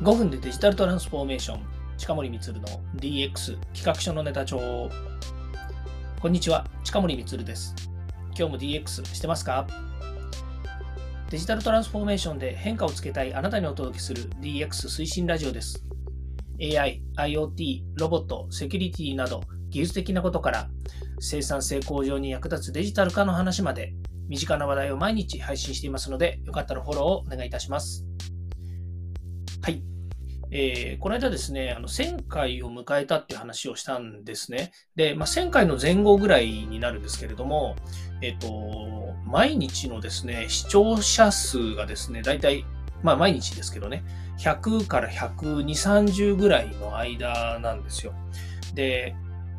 5分でデジタルトランスフォーメーション。近森光の DX 企画書のネタ帳。こんにちは。近森光です。今日も DX してますか？デジタルトランスフォーメーションで変化をつけたいあなたにお届けする DX 推進ラジオです。AI、IoT、ロボット、セキュリティなど技術的なことから生産性向上に役立つデジタル化の話まで身近な話題を毎日配信していますのでよかったらフォローをお願いいたします。はい。えー、この間ですね、あの1000回を迎えたっていう話をしたんですね。で、まあ、1000回の前後ぐらいになるんですけれども、えっ、ー、と、毎日のですね、視聴者数がですね、大体、まあ毎日ですけどね、100から120、30ぐらいの間なんですよ。で、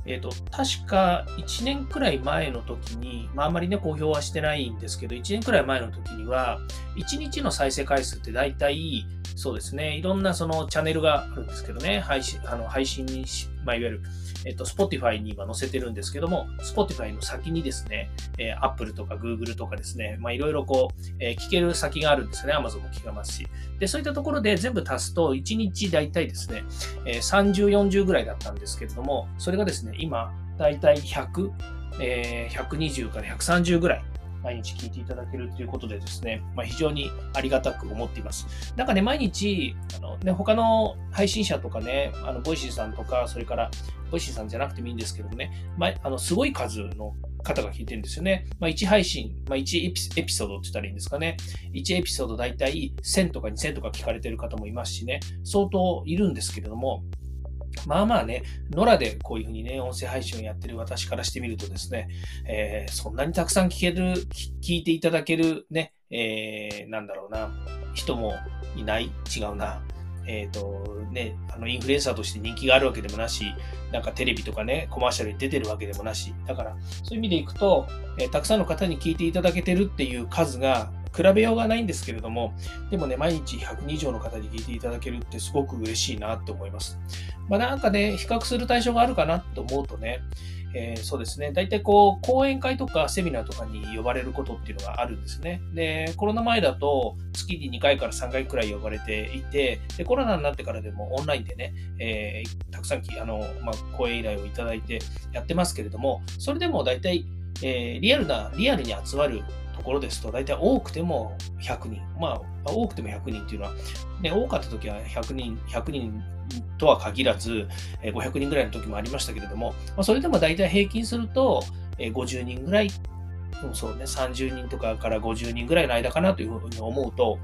えっ、ー、と、確か1年くらい前の時に、まああまりね、公表はしてないんですけど、1年くらい前の時には、1日の再生回数って大体、そうですね。いろんなそのチャンネルがあるんですけどね、配信、あの配信にしまあ、いわゆる、えっと、Spotify に今載せてるんですけども、Spotify の先にですね、えー、Apple とか Google とかですね、まあ、いろいろこう、えー、聞ける先があるんですね。Amazon も聞けますし。で、そういったところで全部足すと、1日大体ですね、えー、30、40ぐらいだったんですけれども、それがですね、今、大体100、えー、120から130ぐらい毎日聞いていただけるということでですね、まあ、非常にありがたく思っています。なんかね、毎日、あのね、他の配信者とかね、あの Voicyさんとか、それから、 Voicyさんじゃなくてもいいんですけどもね、まあ、あのすごい数の方が聞いてるんですよね。まあ、1配信、まあ、1エピエピソードって言ったらいいんですかね。1エピソードだいたい1000とか2000とか聞かれてる方もいますしね、相当いるんですけれども、まあまあね、野良でこういうふうにね、音声配信をやってる私からしてみるとですね、えー、そんなにたくさん聞ける、聞いていただけるね、えー、なんだろうな、人もいない、違うな。えっ、ー、とね、あのインフルエンサーとして人気があるわけでもなし、なんかテレビとかね、コマーシャルに出てるわけでもなし、だからそういう意味でいくと、えー、たくさんの方に聞いていただけてるっていう数が比べようがないんですけれども、でもね、毎日100人以上の方に聞いていただけるってすごく嬉しいなって思います。まあ、なんかね、比較する対象があるかなと思うとね、えー、そうですね。大体こう、講演会とかセミナーとかに呼ばれることっていうのがあるんですね。で、コロナ前だと月に2回から3回くらい呼ばれていて、で、コロナになってからでもオンラインでね、えー、たくさんあの、まあ、講演依頼をいただいてやってますけれども、それでも大体、えー、リアルな、リアルに集まるころですと、大体多くても100人。まあ、多くても100人っていうのは、ね、多かった時は100人、100人とは限らず、500人ぐらいの時もありましたけれども、まあ、それでも大体平均すると、50人ぐらい、そうね、30人とかから50人ぐらいの間かなというふうに思うと、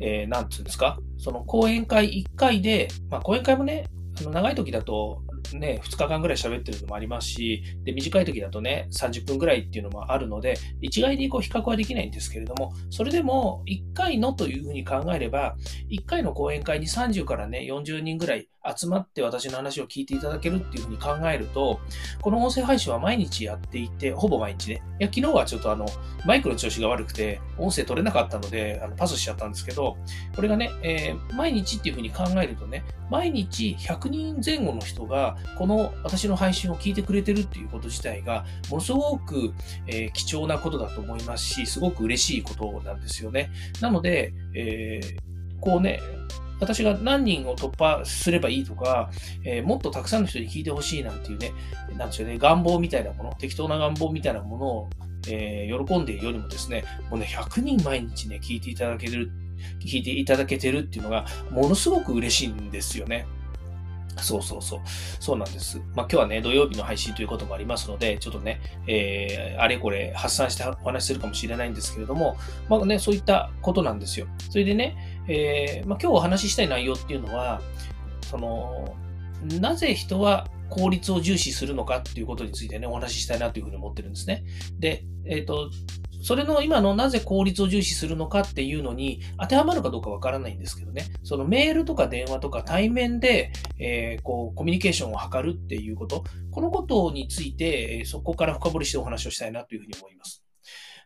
えー、なんつうんですか、その講演会1回で、まあ、講演会もね、あの長い時だとね、2日間ぐらい喋ってるのもありますし、で、短い時だとね、30分ぐらいっていうのもあるので、一概にこう比較はできないんですけれども、それでも1回のというふうに考えれば、1回の講演会に30からね、40人ぐらい集まって私の話を聞いていただけるっていうふうに考えると、この音声配信は毎日やっていて、ほぼ毎日ね。いや、昨日はちょっとあの、マイクの調子が悪くて、音声取れなかったので、あのパスしちゃったんですけど、これがね、えー、毎日っていうふうに考えるとね、毎日100人前後の人が、この私の配信を聞いてくれてるっていうこと自体が、ものすごく、えー、貴重なことだと思いますし、すごく嬉しいことなんですよね。なので、えー、こうね、私が何人を突破すればいいとか、えー、もっとたくさんの人に聞いてほしいなんていうね、なんでしょうね、願望みたいなもの、適当な願望みたいなものを、えー、喜んでいるよりもですね、もうね、100人毎日ね、聞いていただける、聞いていただけてるっていうのが、ものすごく嬉しいんですよね。そうそうそう。そうなんです。まあ今日はね、土曜日の配信ということもありますので、ちょっとね、えー、あれこれ発散してお話しするかもしれないんですけれども、まあね、そういったことなんですよ。それでね、えー、まあ、今日お話ししたい内容っていうのは、その、なぜ人は効率を重視するのかっていうことについてね、お話ししたいなというふうに思ってるんですね。で、えっ、ー、と、それの今のなぜ効率を重視するのかっていうのに当てはまるかどうかわからないんですけどね、そのメールとか電話とか対面で、えー、こうコミュニケーションを図るっていうこと、このことについて、そこから深掘りしてお話をしたいなというふうに思います。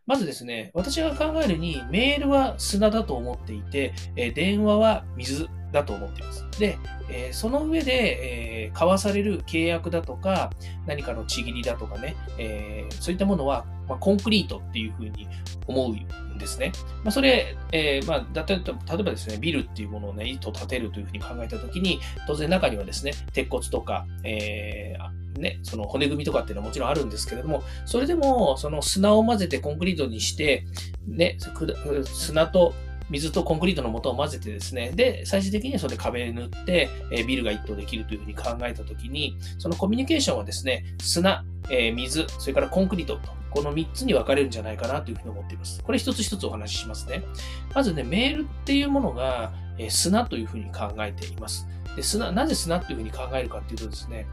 まずですね、私が考えるに、メールは砂だと思っていて、え電話は水だと思っています。で、えその上で、え交わされる契約だとか、何かのちぎりだとかね、えそういったものはまあ、コンクリートっていうふうに思うんですね。まあ、それ、えー、まあ、例えばですね、ビルっていうものをね、糸立てるというふうに考えたときに、当然中にはですね、鉄骨とか、えー、ね、その骨組みとかっていうのはもちろんあるんですけれども、それでも、その砂を混ぜてコンクリートにして、ね、砂と水とコンクリートの素を混ぜてですね、で、最終的にはそれ壁塗って、えビルが一棟できるというふうに考えたときに、そのコミュニケーションはですね、砂、え水、それからコンクリートと、この3つに分かれるんじゃないかなというふうに思っています。これ一つ一つお話ししますね。まずね、メールっていうものが、え砂というふうに考えています。で砂なぜ砂というふうに考えるかっていうとですね、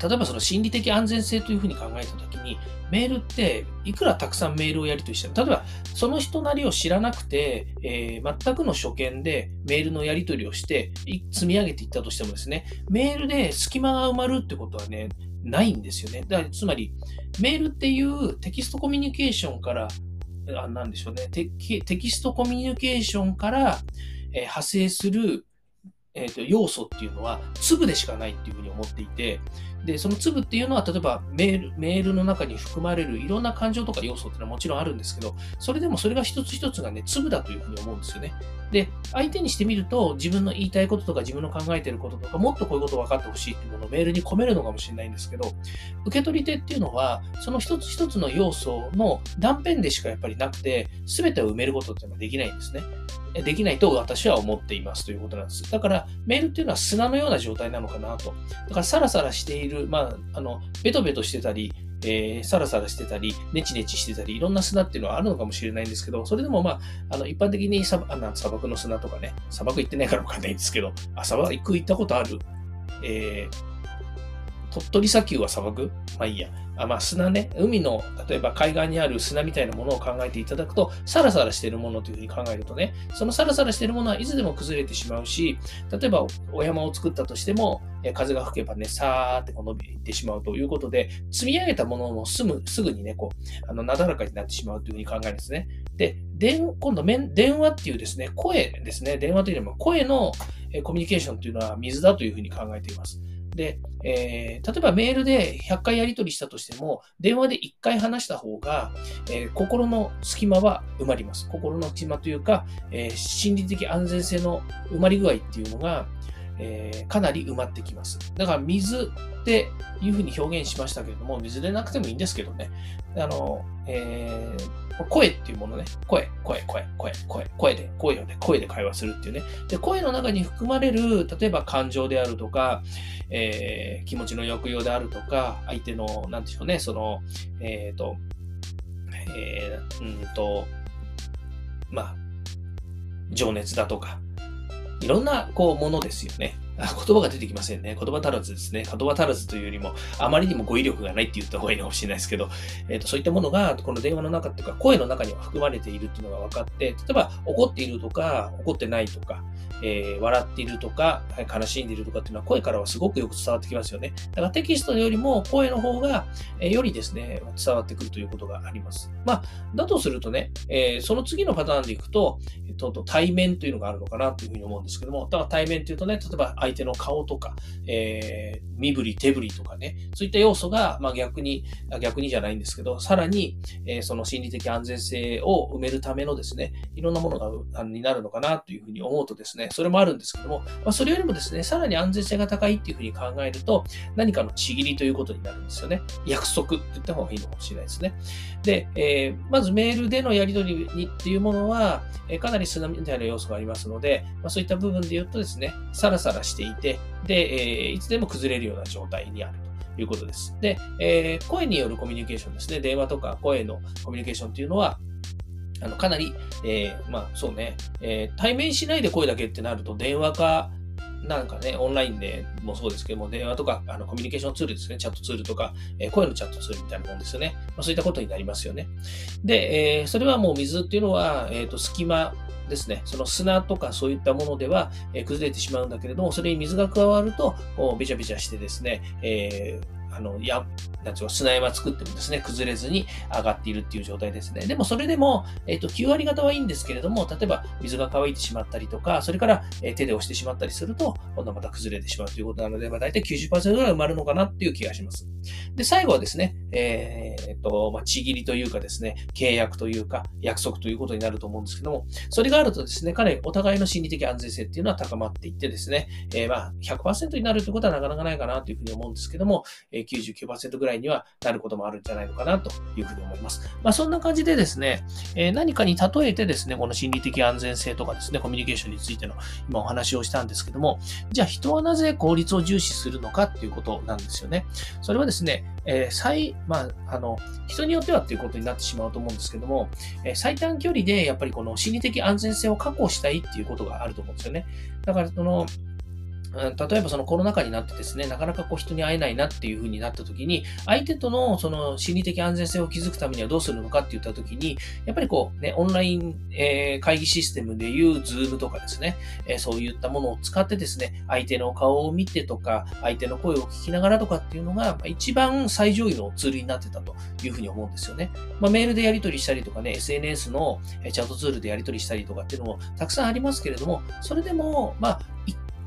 例えばその心理的安全性というふうに考えたときに、メールっていくらたくさんメールをやり取りしても、例えばその人なりを知らなくて、えー、全くの初見でメールのやり取りをして積み上げていったとしてもですね、メールで隙間が埋まるってことはね、ないんですよね。だからつまり、メールっていうテキストコミュニケーションから、あなんでしょうねテキストコミュニケーションから、えー、派生するえーと、要素っていうのは粒でしかないっていうふうに思っていて、で、その粒っていうのは、例えばメール、メールの中に含まれるいろんな感情とか要素っていうのはもちろんあるんですけど、それでもそれが一つ一つがね、粒だというふうに思うんですよね。で、相手にしてみると、自分の言いたいこととか自分の考えてることとか、もっとこういうこと分かってほしいっていうものをメールに込めるのかもしれないんですけど、受け取り手っていうのは、その一つ一つの要素の断片でしかやっぱりなくて、全てを埋めることっていうのはできないんですね。できないと私は思っていますということなんです。だからメールっていうのは砂のような状態なのかなと。だからサラサラしている、まあ、あの、ベトベトしてたり、えー、サラサラしてたり、ネチネチしてたり、いろんな砂っていうのはあるのかもしれないんですけど、それでもまあ、あの、一般的に砂あの砂漠の砂とかね、砂漠行ってないからわかんないんですけど、あ、砂漠行ったことある？えー、鳥取砂丘は砂漠？まあいいや。あまあ、砂ね、海の、例えば海岸にある砂みたいなものを考えていただくと、サラサラしているものというふうに考えるとね、そのサラサラしているものはいつでも崩れてしまうし、例えばお山を作ったとしても、風が吹けばね、さーってこう伸びてしまうということで、積み上げたものもすぐすぐにね、こう、あの、なだらかになってしまうというふうに考えるんですね。で、電今度電話っていうですね、声ですね、電話というよりも声のコミュニケーションというのは水だというふうに考えています。で、えー、例えばメールで100回やり取りしたとしても、電話で1回話した方が、えー、心の隙間は埋まります。心の隙間というか、えー、心理的安全性の埋まり具合っていうのが、えかなり埋まってきます。だから水っていうふうに表現しましたけれども、水でなくてもいいんですけどね。あの、えー声っていうものね、声、声、声、声、声、声で、声をね、声で会話するっていうね。で、声の中に含まれる、例えば感情であるとか、えー、気持ちの抑揚であるとか、相手の、なんでしょうね、その、えっ、ー、と、えー、うんと、まあ、情熱だとか、いろんな、こう、ものですよね。言葉が出てきませんね。言葉足らずですね。言葉足らずというよりも、あまりにも語彙力がないって言った方がいいのかもしれないですけど、えーと、そういったものが、この電話の中とか、声の中には含まれているっていうのが分かって、例えば怒っているとか、怒ってないとか、えー、笑っているとか、悲しんでいるとかっていうのは声からはすごくよく伝わってきますよね。だからテキストよりも声の方が、えー、よりですね、伝わってくるということがあります。まあ、だとするとね、え、その次のパターンでいくと、えっと、対面というのがあるのかなというふうに思うんですけども、だから対面というとね、例えば相手の顔とか、えー、身振り手振りとかね、そういった要素が、まあ、逆に、逆にじゃないんですけど、さらに、えー、その心理的安全性を埋めるためのですね、いろんなものが、になるのかなというふうに思うとですね、それもあるんですけども、まあ、それよりもですね、さらに安全性が高いっていうふうに考えると、何かのちぎりということになるんですよね。約束って言った方がいいのかもしれないですね。で、えー、まずメールでのやり取りにっていうものは、え、かなり砂みたいな要素がありますので、まあ、そういった部分で言うとですね、サラサラしていて、で、えー、いつでも崩れるような状態にあるということです。で、えー、声によるコミュニケーションですね。電話とか声のコミュニケーションっていうのは、あのかなり、えー、まあそうね、えー、対面しないで声だけってなると電話か、なんかね、オンラインでもそうですけども、電話とかあのコミュニケーションツールですね、チャットツールとか、えー、声のチャットツールみたいなもんですよね。まあ、そういったことになりますよね。で、えー、それはもう水っていうのは、えっ、ー、と、隙間ですね、その砂とかそういったものでは、え崩れてしまうんだけれども、それに水が加わると、べちゃべちゃしてですね、えーあの、や、なんつう、砂山作ってもですね、崩れずに上がっているっていう状態ですね。でもそれでも、えっ、と、9割方はいいんですけれども、例えば水が乾いてしまったりとか、それから、え手で押してしまったりすると、今度また崩れてしまうということなので、まあ、大体90%ぐらい埋まるのかなっていう気がします。で、最後はですね、えー、っと、まあ、ちぎりというかですね、契約というか、約束ということになると思うんですけども、それがあるとですね、かなりお互いの心理的安全性っていうのは高まっていってですね、えー、まあ100%になるということはなかなかないかなというふうに思うんですけども、え、99%ぐらいにはなることもあるんじゃないのかなというふうに思います。まあそんな感じでですね、えー、何かに例えてですね、この心理的安全性とかですね、コミュニケーションについての今お話をしたんですけども、じゃあ人はなぜ効率を重視するのかっていうことなんですよね。それはですね、えー、最、まあ、あの、人によってはっていうことになってしまうと思うんですけども、えー、最短距離でやっぱりこの心理的安全性を確保したいっていうことがあると思うんですよね。だから、その、例えばそのコロナ禍になってですね、なかなかこう人に会えないなっていう風になった時に、相手とのその心理的安全性を築くためにはどうするのかって言った時に、やっぱりこうね、オンライン、え、会議システムでいう Zoom とかですね、え、そういったものを使ってですね、相手の顔を見てとか、相手の声を聞きながらとかっていうのが、一番最上位のツールになってたというふうに思うんですよね。まあ、メールでやり取りしたりとかね、SNS のチャットツールでやり取りしたりとかっていうのもたくさんありますけれども、それでも、まあ、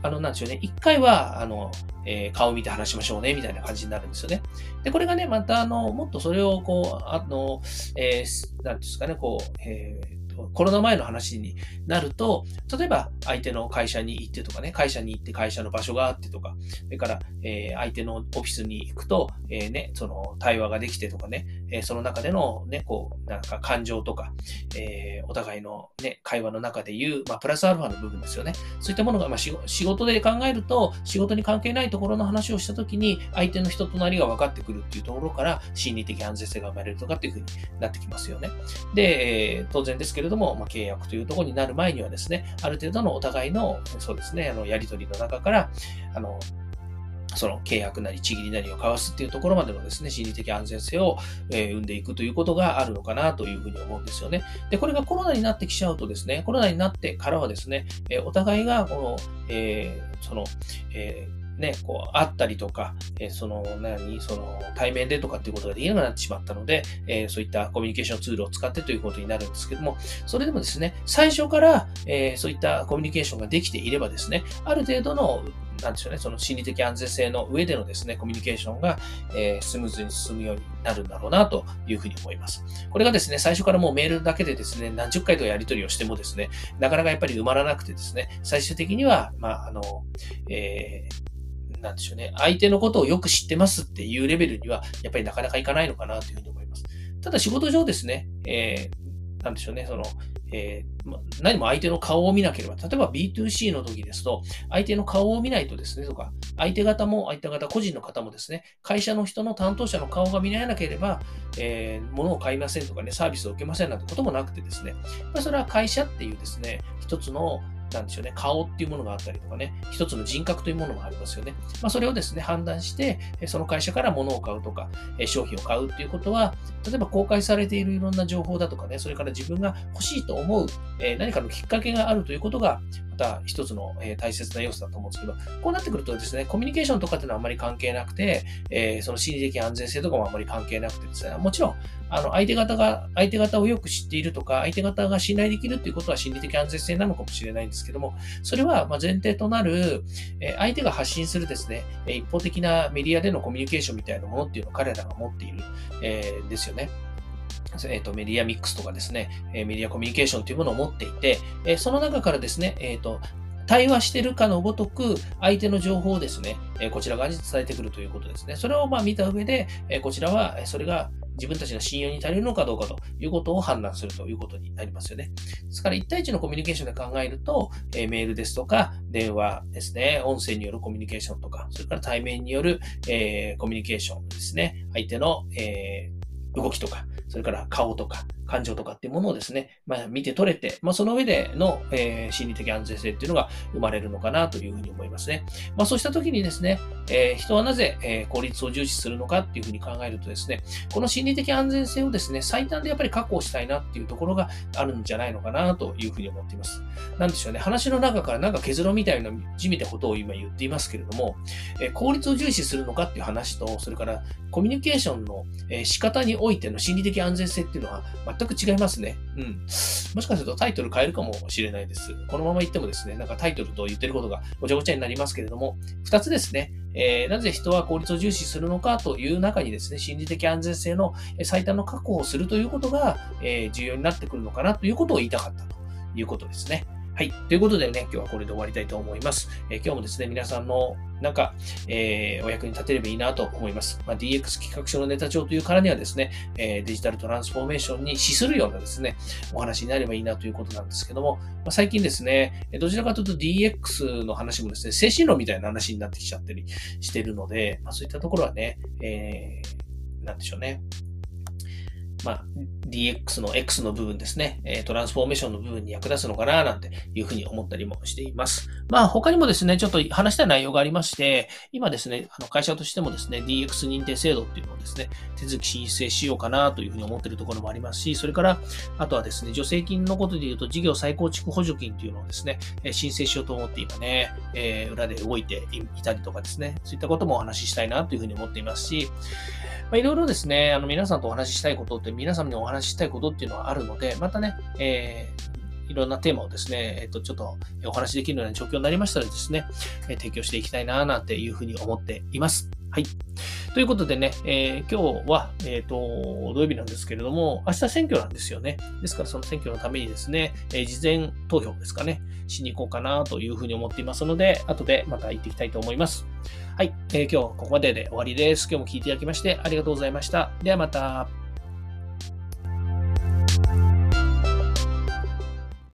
あの、なんでしょうね、一回は、あの、えー、顔見て話しましょうね、みたいな感じになるんですよね。で、これがね、また、あの、もっとそれを、こう、あの、えー、なんですかね、こう、えーコロナ前の話になると、例えば相手の会社に行ってとかね、会社に行って会社の場所があってとか、それから、えー、相手のオフィスに行くと、えー、ね、その対話ができてとかね、え、その中でのね、こう、なんか感情とか、えお互いのね、会話の中で言う、まあ、プラスアルファの部分ですよね。そういったものが、まあ、仕事で考えると、仕事に関係ないところの話をしたときに、相手の人となりが分かってくるっていうところから、心理的安全性が生まれるとかっていうふうになってきますよね。で、当然ですけれども、まあ、契約というところになる前にはですね、ある程度のお互いの、そうですね、あの、やりとりの中から、あの、その契約なり、ちぎりなりを交わすっていうところまでのですね、心理的安全性を、え生んでいくということがあるのかなというふうに思うんですよね。で、これがコロナになってきちゃうとですね、コロナになってからはですね、えお互いがこの、えー、その、えーね、こう、会ったりとか、えー、その、何、その、対面でとかっていうことができなくなってしまったので、えー、そういったコミュニケーションツールを使ってということになるんですけども、それでもですね、最初から、えー、そういったコミュニケーションができていればですね、ある程度のなんでしょうね、その心理的安全性の上でのですね、コミュニケーションが、えー、スムーズに進むようになるんだろうなというふうに思います。これがですね、最初からもうメールだけでですね、何十回とやり取りをしてもですね、なかなかやっぱり埋まらなくてですね、最終的には、まあ、あの、えー、なんでしょうね、相手のことをよく知ってますっていうレベルには、やっぱりなかなかいかないのかなというふうに思います。ただ仕事上ですね、えー、なんでしょうね、その、えー、何も相手の顔を見なければ、例えば B2C の時ですと、相手の顔を見ないとですね、とか、相手方も、相手方、個人の方もですね、会社の人の担当者の顔が見られなければ、えー、物を買いませんとかね、サービスを受けませんなんてこともなくてですね、それは会社っていうですね、一つのなんでしょうね、顔っていうものがあったりとかね、一つの人格というものもありますよね。まあ、それをですね、判断して、その会社から物を買うとか、商品を買うっていうことは、例えば公開されているいろんな情報だとかね、それから自分が欲しいと思う何かのきっかけがあるということが、また一つの大切な要素だと思うんですけど、こうなってくるとですね、コミュニケーションとかっていうのはあんまり関係なくて、その心理的安全性とかもあんまり関係なくてですね、もちろん、あの、相手方が、相手方をよく知っているとか、相手方が信頼できるっていうことは心理的安全性なのかもしれないんですですけども、それは前提となる、相手が発信するですね、一方的なメディアでのコミュニケーションみたいなものっていうのを彼らが持っている、えー、ですよね。えっ、ー、と、メディアミックスとかですね、えメディアコミュニケーションというものを持っていて、えその中からですね、えっ、ー、と、対話してるかのごとく、相手の情報をですね、こちら側に伝えてくるということですね。それをまあ見た上で、こちらは、それが自分たちの信用に足りるのかどうかということを判断するということになりますよね。ですから、1対1のコミュニケーションで考えると、えメールですとか、電話ですね、音声によるコミュニケーションとか、それから対面による、えコミュニケーションですね、相手の、えー動きとか、それから顔とか、感情とかっていうものをですね、まあ、見て取れて、まあ、その上での、えー、心理的安全性っていうのが生まれるのかなというふうに思いますね。まあ、そうした時にですね、えー、人はなぜ、えー、効率を重視するのかっていうふうに考えるとですね、この心理的安全性をですね、最短でやっぱり確保したいなっていうところがあるんじゃないのかなというふうに思っています。なんでしょうね、話の中からなんか削ろうみたいな地味なことを今言っていますけれども、え効率を重視するのかっていう話と、それからコミュニケーションの、え仕方においての心理的安全性っていうのは全く違いますね。うん。もしかするとタイトル変えるかもしれないです。このまま言ってもですね、なんかタイトルと言ってることがごちゃごちゃになりますけれども、二つですね、えー、なぜ人は効率を重視するのかという中にですね、心理的安全性の最短の確保をするということが、えー、重要になってくるのかなということを言いたかったということですね。はい。ということでね、今日はこれで終わりたいと思います。えー、今日もですね、皆さんのなんか、えー、お役に立てればいいなと思います。まあ、DX 企画書のネタ帳というからにはですね、えー、デジタルトランスフォーメーションに資するようなですね、お話になればいいなということなんですけども、まあ、最近ですね、どちらかというと DX の話もですね、精神論みたいな話になってきちゃったりしてるので、まあ、そういったところはね、えー、なんでしょうね。まあ、DX の X の部分ですね、トランスフォーメーションの部分に役立つのかななんていうふうに思ったりもしています。まあ他にもですね、ちょっと話した内容がありまして、今ですね、あの会社としてもですね、DX 認定制度っていうのをですね、手続き申請しようかなというふうに思っているところもありますし、それから、あとはですね、助成金のことで言うと、事業再構築補助金っていうのをですね、申請しようと思って今ね、えー、裏で動いていたりとかですね、そういったこともお話ししたいなというふうに思っていますし、まあ、いろいろですね、あの皆さんとお話ししたいことって、皆さんにお話ししたいことっていうのはあるので、またね、えー、いろんなテーマをですね、えっ、と、ちょっとお話しできるような状況になりましたらですね、え提供していきたいな、なんていうふうに思っています。はい。ということでね、えー、今日は、えっ、ー、と、土曜日なんですけれども、明日選挙なんですよね。ですからその選挙のためにですね、えー、事前投票ですかね、しに行こうかなというふうに思っていますので、後でまた行っていきたいと思います。はい、え、今日はここまでで終わりです。今日も聞いていただきましてありがとうございました。ではまた。